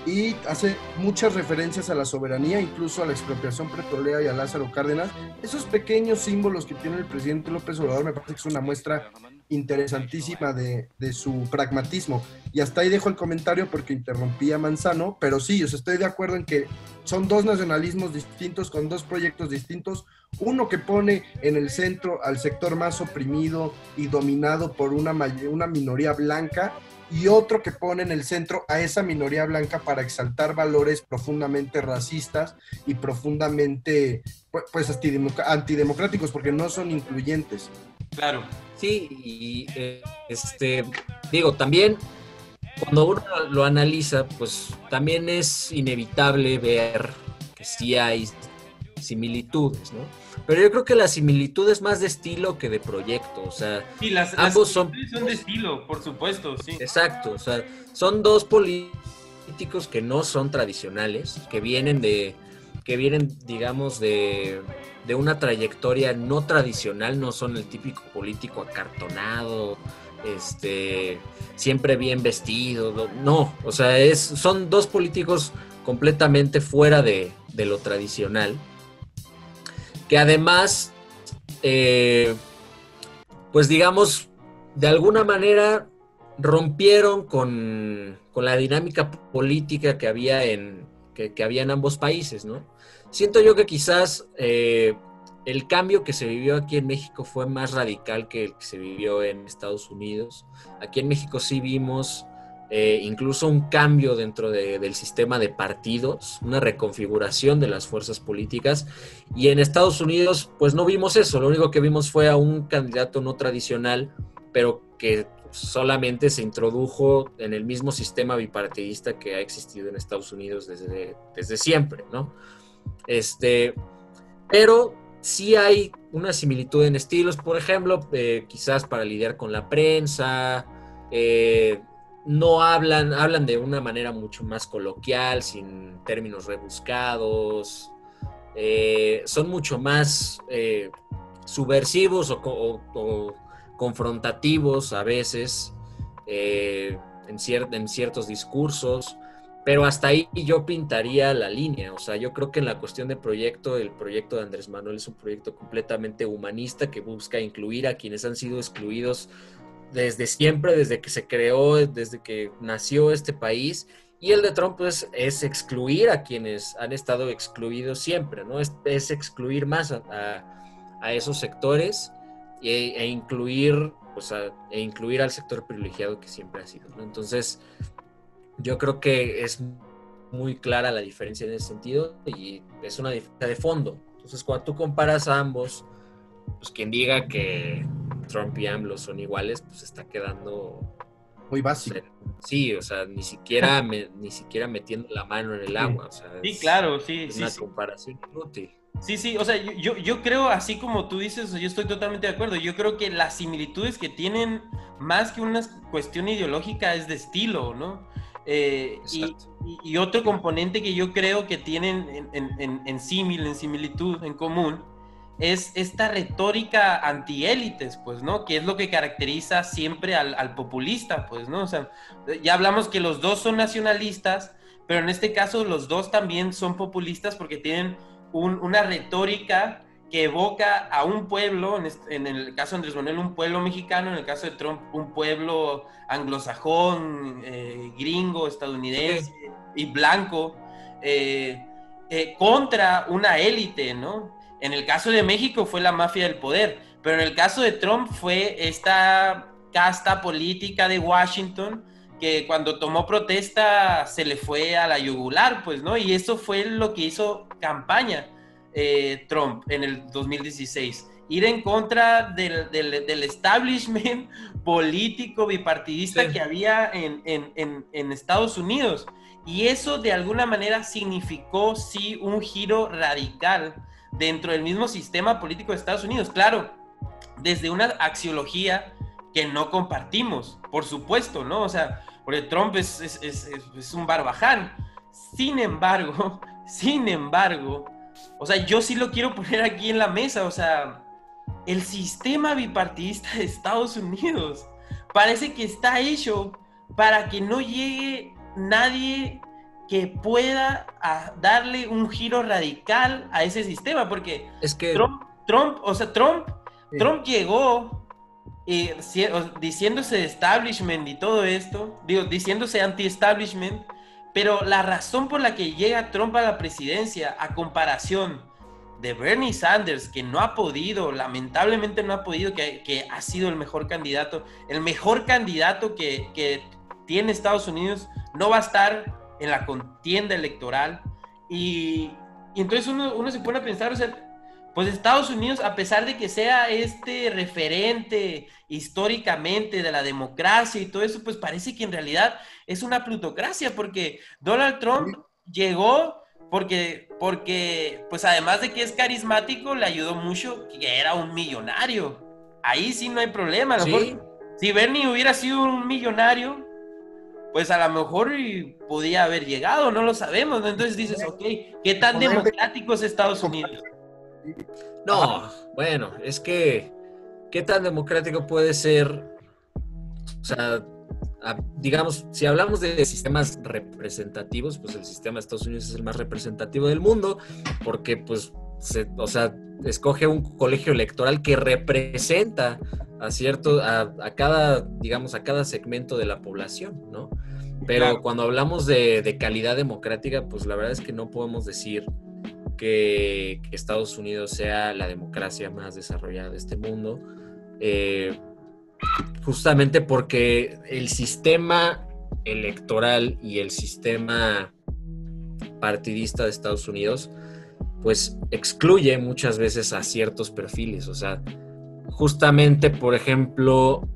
Y hace muchas referencias a la soberanía, incluso a la expropiación petrolera y a Lázaro Cárdenas. Esos pequeños símbolos que tiene el presidente López Obrador me parece que es una muestra interesantísima de, de su pragmatismo. Y hasta ahí dejo el comentario porque interrumpí a Manzano, pero sí, yo estoy de acuerdo en que son dos nacionalismos distintos con dos proyectos distintos. Uno que pone en el centro al sector más oprimido y dominado por una, una minoría blanca y otro que pone en el centro a esa minoría blanca para exaltar valores profundamente racistas y profundamente pues, pues, antidemoc- antidemocráticos porque no son incluyentes. Claro. Sí, y eh, este, digo, también cuando uno lo analiza, pues también es inevitable ver que sí hay similitudes, ¿no? Pero yo creo que la similitud es más de estilo que de proyecto, o sea, Sí, las, Ambos las son- son de estilo, por supuesto, sí. exacto, o sea, son dos políticos que no son tradicionales, que vienen de, que vienen, digamos, de, de una trayectoria no tradicional, no son el típico político acartonado, este, siempre bien vestido, no, o sea, es, son dos políticos completamente fuera de, de lo tradicional, que además, eh, pues digamos, de alguna manera rompieron con, con la dinámica política que había en, que, había en ambos países, ¿no? Siento yo que quizás eh, el cambio que se vivió aquí en México fue más radical que el que se vivió en Estados Unidos. Aquí en México sí vimos eh, incluso un cambio dentro de- del sistema de partidos, una reconfiguración de las fuerzas políticas. Y en Estados Unidos, pues no vimos eso. Lo único que vimos fue a un candidato no tradicional, pero que solamente se introdujo en el mismo sistema bipartidista que ha existido en Estados Unidos desde, desde siempre, ¿no? Este, pero sí hay una similitud en estilos, por ejemplo, eh, quizás para lidiar con la prensa, eh, no hablan, hablan de una manera mucho más coloquial, sin términos rebuscados, eh, son mucho más subversivos o confrontativos a veces eh, en, en ciertos discursos, pero hasta ahí yo pintaría la línea. O sea, yo creo que en la cuestión de proyecto, el proyecto de Andrés Manuel es un proyecto completamente humanista que busca incluir a quienes han sido excluidos desde siempre, desde que se creó, desde que nació este país. Y el de Trump pues, es excluir a quienes han estado excluidos siempre, ¿no? Es, es excluir más a, a, esos sectores e, e incluir, pues, a, e incluir al sector privilegiado que siempre ha sido, ¿no? Entonces, yo creo que es muy clara la diferencia en ese sentido y es una diferencia de fondo. Entonces, cuando tú comparas a ambos, pues quien diga que Trump y AMLO son iguales, pues está quedando muy básico. sí, o sea, ni siquiera ni siquiera metiendo la mano en el agua. O sea, sí, claro, sí. Es sí, una sí. comparación inútil. Sí, sí, o sea, yo, yo creo, así como tú dices, yo estoy totalmente de acuerdo. Yo creo que las similitudes que tienen, más que una cuestión ideológica, es de estilo, ¿no? Eh, y, y, otro componente que yo creo que tienen en, en, en, símil, en similitud, en común, es esta retórica antiélites, pues, ¿no? Que es lo que caracteriza siempre al, al, populista, pues, ¿no? O sea, ya hablamos que los dos son nacionalistas, pero en este caso los dos también son populistas porque tienen un, una retórica que evoca a un pueblo, en, este, en, el caso de Andrés Manuel, un pueblo mexicano, en el caso de Trump, un pueblo anglosajón, eh, gringo, estadounidense sí. y blanco, eh, eh, contra una élite, ¿no? En el caso de México fue la mafia del poder, pero en el caso de Trump fue esta casta política de Washington que cuando tomó protesta se le fue a la yugular, pues, ¿no? Y eso fue lo que hizo campaña eh, Trump en el 2016. Ir en contra del, del, del establishment político bipartidista sí. que había en, en, en, en, Estados Unidos. Y eso de alguna manera significó, sí, un giro radical dentro del mismo sistema político de Estados Unidos. Claro, desde una axiología que no compartimos, por supuesto, ¿no? O sea, porque Trump es, es, es, es, un barbaján. Sin embargo, sin embargo, o sea, yo sí lo quiero poner aquí en la mesa, o sea, el sistema bipartidista de Estados Unidos parece que está hecho para que no llegue nadie que pueda darle un giro radical a ese sistema, porque es que Trump, Trump o sea, Trump, sí. Trump llegó y diciéndose establishment y todo esto, digo, diciéndose anti-establishment, pero la razón por la que llega Trump a la presidencia, a comparación de Bernie Sanders, que no ha podido, lamentablemente no ha podido, que, que ha sido el mejor candidato, el mejor candidato que, que, tiene Estados Unidos, no va a estar en la contienda electoral. Y, y entonces uno, uno se pone a pensar, o sea, pues Estados Unidos, a pesar de que sea este referente históricamente de la democracia y todo eso, pues parece que en realidad es una plutocracia, porque Donald Trump llegó porque, porque, pues además de que es carismático, le ayudó mucho que era un millonario. Ahí sí no hay problema. A lo mejor, ¿Sí? si Bernie hubiera sido un millonario, pues a lo mejor podía haber llegado, no lo sabemos. ¿no? Entonces dices, ok, ¿qué tan democrático es Estados Unidos? No, bueno, es que, ¿qué tan democrático puede ser? O sea, digamos, si hablamos de sistemas representativos, pues el sistema de Estados Unidos es el más representativo del mundo, porque pues, se, o sea, escoge un colegio electoral que representa a cierto, a, a, cada, digamos, a cada segmento de la población, ¿no? Pero claro. cuando hablamos de, de, calidad democrática, pues la verdad es que no podemos decir que, Estados Unidos sea la democracia más desarrollada de este mundo. Eh, justamente porque el sistema electoral y el sistema partidista de Estados Unidos pues excluye muchas veces a ciertos perfiles, o sea, justamente por ejemplo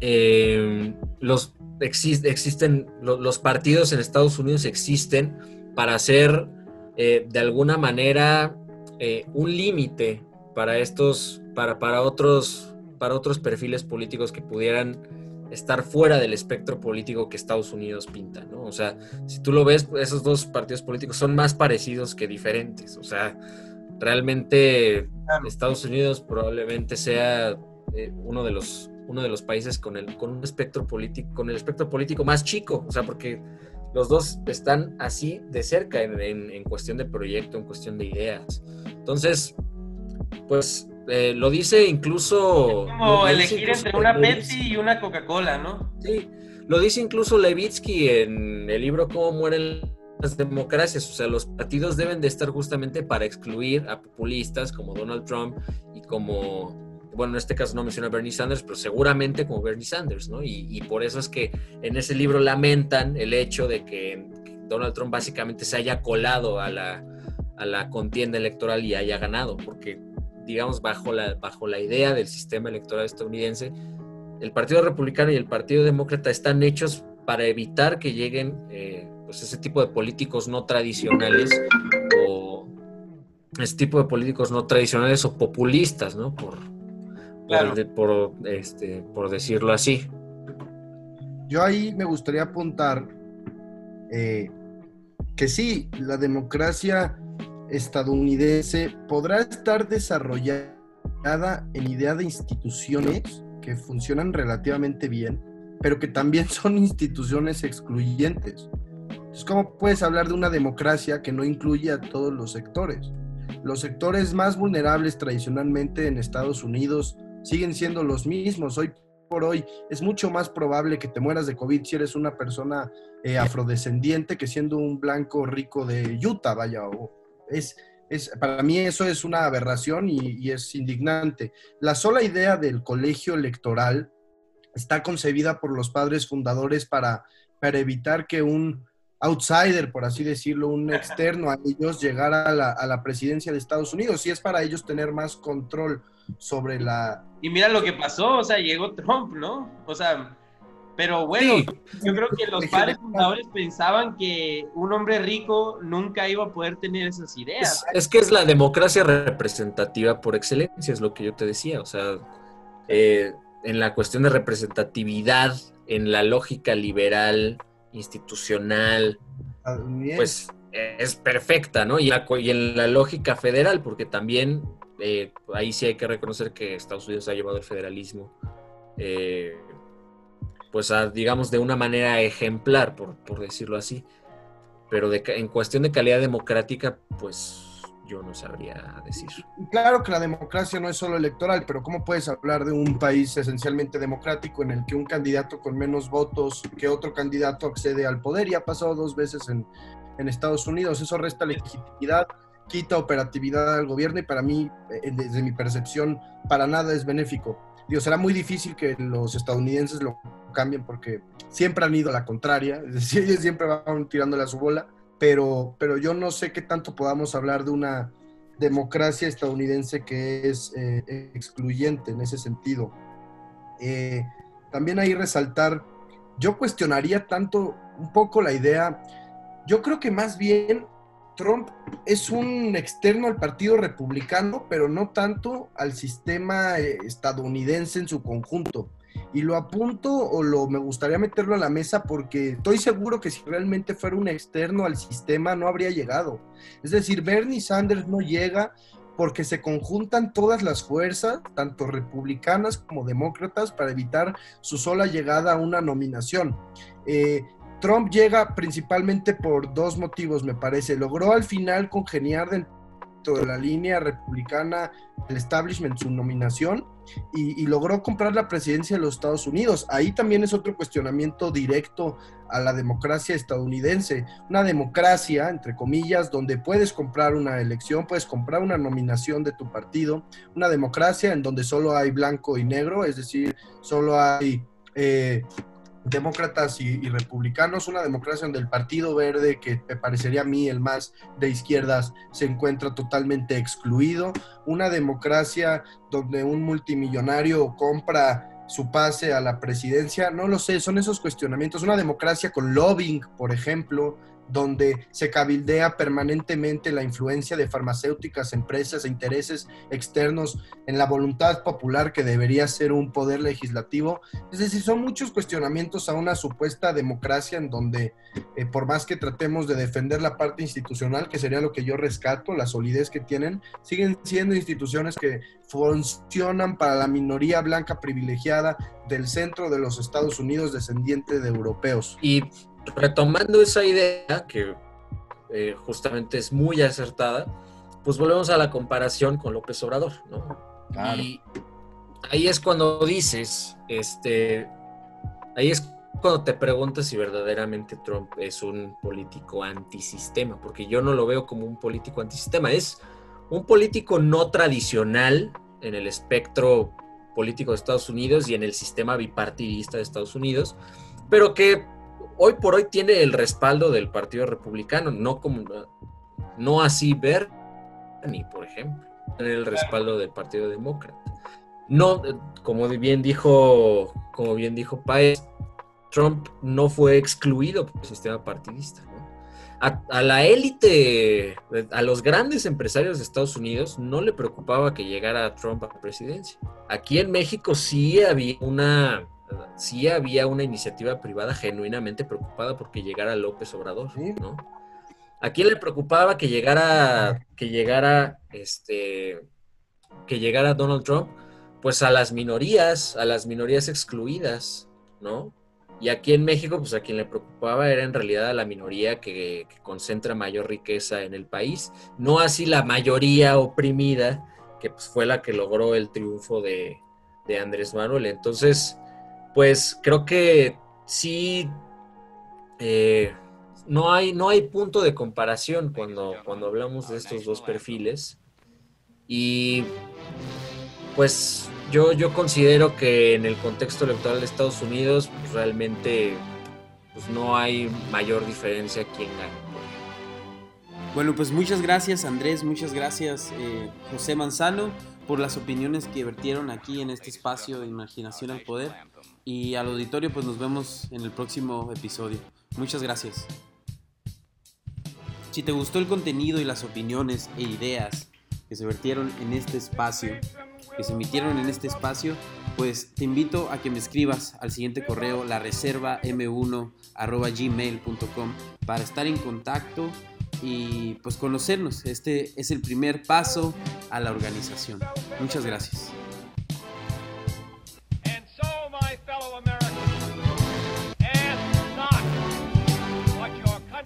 eh, los exist, existen los, los, partidos en Estados Unidos existen para hacer eh, de alguna manera eh, un límite para estos para, para otros para otros perfiles políticos que pudieran estar fuera del espectro político que Estados Unidos pinta, ¿no? O sea, si tú lo ves, esos dos partidos políticos son más parecidos que diferentes. O sea, realmente Estados Unidos probablemente sea eh, uno de los uno de los países con el con un espectro político con el espectro político más chico, o sea, porque los dos están así de cerca en, en- en cuestión de proyecto, en cuestión de ideas. Entonces, pues eh, lo dice incluso... Como lo dice elegir incluso entre una. Pepsi y una Coca-Cola, ¿no? Sí, lo dice incluso Levitsky en el libro Cómo mueren las democracias. O sea, los partidos deben de estar justamente para excluir a populistas como Donald Trump y como, bueno, en este caso no menciona a Bernie Sanders, pero seguramente como Bernie Sanders, ¿no? Y, por eso es que en ese libro lamentan el hecho de que Donald Trump básicamente se haya colado a la, a la contienda electoral y haya ganado, porque digamos bajo la, bajo la idea del sistema electoral estadounidense, el Partido Republicano y el Partido Demócrata están hechos para evitar que lleguen eh, pues ese tipo de políticos no tradicionales o ese tipo de políticos no tradicionales o populistas, ¿no? Por, Claro. por, por, este, por decirlo así. Yo ahí me gustaría apuntar eh, que sí, la democracia estadounidense podrá estar desarrollada en idea de instituciones que funcionan relativamente bien, pero que también son instituciones excluyentes. Entonces, ¿cómo puedes hablar de una democracia que no incluye a todos los sectores? Los sectores más vulnerables tradicionalmente en Estados Unidos siguen siendo los mismos. Hoy por hoy es mucho más probable que te mueras de COVID si eres una persona eh, afrodescendiente que siendo un blanco rico de Utah, vaya. O es, es, para mí eso es una aberración y, y es indignante. La sola idea del colegio electoral está concebida por los padres fundadores para, para evitar que un outsider, por así decirlo, un externo a ellos llegara a la, a la presidencia de Estados Unidos y es para ellos tener más control sobre la, Y mira lo que pasó, o sea, llegó Trump, ¿no? O sea, pero bueno, Sí. yo creo que los padres fundadores pensaban que un hombre rico nunca iba a poder tener esas ideas. Es, es que es la democracia representativa por excelencia, es lo que yo te decía. O sea, eh, en la cuestión de representatividad, en la lógica liberal, institucional, pues es perfecta, ¿no? Y, en la lógica federal, porque también eh, ahí sí hay que reconocer que Estados Unidos ha llevado el federalismo, eh, pues a, digamos, de una manera ejemplar, por, por decirlo así. Pero de en cuestión de calidad democrática, pues yo no sabría decir. Claro que la democracia no es solo electoral, pero ¿cómo puedes hablar de un país esencialmente democrático en el que un candidato con menos votos que otro candidato accede al poder? Y ha pasado dos veces en, en Estados Unidos. Eso resta legitimidad, quita operatividad al gobierno y para mí, eh, desde mi percepción, para nada es benéfico. Digo, será muy difícil que los estadounidenses lo cambien porque siempre han ido a la contraria, es ellos siempre van tirándole a su bola, pero, pero yo no sé qué tanto podamos hablar de una democracia estadounidense que es eh, excluyente en ese sentido. Eh, también ahí resaltar, yo cuestionaría tanto un poco la idea, yo creo que más bien Trump es un externo al Partido Republicano, pero no tanto al sistema eh, estadounidense en su conjunto. Y lo apunto o lo me gustaría meterlo a la mesa porque estoy seguro que si realmente fuera un externo al sistema no habría llegado. Es decir, Bernie Sanders no llega porque se conjuntan todas las fuerzas, tanto republicanas como demócratas, para evitar su sola llegada a una nominación. Eh, Trump llega principalmente por dos motivos, me parece. Logró al final congeniar dentro de la línea republicana, el establishment, su nominación, y, y, logró comprar la presidencia de los Estados Unidos. Ahí también es otro cuestionamiento directo a la democracia estadounidense. Una democracia, entre comillas, donde puedes comprar una elección, puedes comprar una nominación de tu partido. Una democracia en donde solo hay blanco y negro, es decir, solo hay... Eh, demócratas y, republicanos, una democracia donde el Partido Verde, que me parecería a mí el más de izquierdas, se encuentra totalmente excluido, una democracia donde un multimillonario compra su pase a la presidencia, no lo sé, son esos cuestionamientos, una democracia con lobbying, por ejemplo, donde se cabildea permanentemente la influencia de farmacéuticas, empresas e intereses externos en la voluntad popular que debería ser un poder legislativo. Es decir, son muchos cuestionamientos a una supuesta democracia en donde, eh, por más que tratemos de defender la parte institucional, que sería lo que yo rescato, la solidez que tienen, siguen siendo instituciones que funcionan para la minoría blanca privilegiada del centro de los Estados Unidos descendiente de europeos. Y retomando esa idea que eh, justamente es muy acertada, pues volvemos a la comparación con López Obrador, ¿no? Claro. Y ahí es cuando dices, este, ahí es cuando te preguntas si verdaderamente Trump es un político antisistema, porque yo no lo veo como un político antisistema, es un político no tradicional en el espectro político de Estados Unidos y en el sistema bipartidista de Estados Unidos, pero que hoy por hoy tiene el respaldo del Partido Republicano, no como no así Bernie, por ejemplo, tiene el respaldo del Partido Demócrata. No, como bien dijo, como bien dijo Paez, Trump no fue excluido por el sistema partidista. A, a, la élite, a los grandes empresarios de Estados Unidos no le preocupaba que llegara Trump a la presidencia. Aquí en México sí había una, sí había una iniciativa privada genuinamente preocupada porque llegara López Obrador, ¿no? ¿A quién le preocupaba que llegara, que llegara, este, que llegara Donald Trump? Pues a las minorías, a las minorías excluidas, ¿no? Y aquí en México, pues a quien le preocupaba era en realidad a la minoría que, que, concentra mayor riqueza en el país, no así la mayoría oprimida, que pues fue la que logró el triunfo de, de Andrés Manuel. Entonces, pues creo que sí, eh, no, hay, no hay punto de comparación cuando, cuando hablamos de estos dos perfiles. Y pues yo, yo considero que en el contexto electoral de Estados Unidos pues, realmente pues, no hay mayor diferencia quién gana. Bueno, pues muchas gracias Andrés, muchas gracias eh, José Manzano por las opiniones que vertieron aquí en este espacio de Imaginación al Poder. Y al auditorio pues nos vemos en el próximo episodio. Muchas gracias. Si te gustó el contenido y las opiniones e ideas que se vertieron en este espacio, que se emitieron en este espacio, pues te invito a que me escribas al siguiente correo, la reserva m1 gmail.com para estar en contacto y pues conocernos. Este es el primer paso a la organización. Muchas gracias.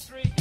Country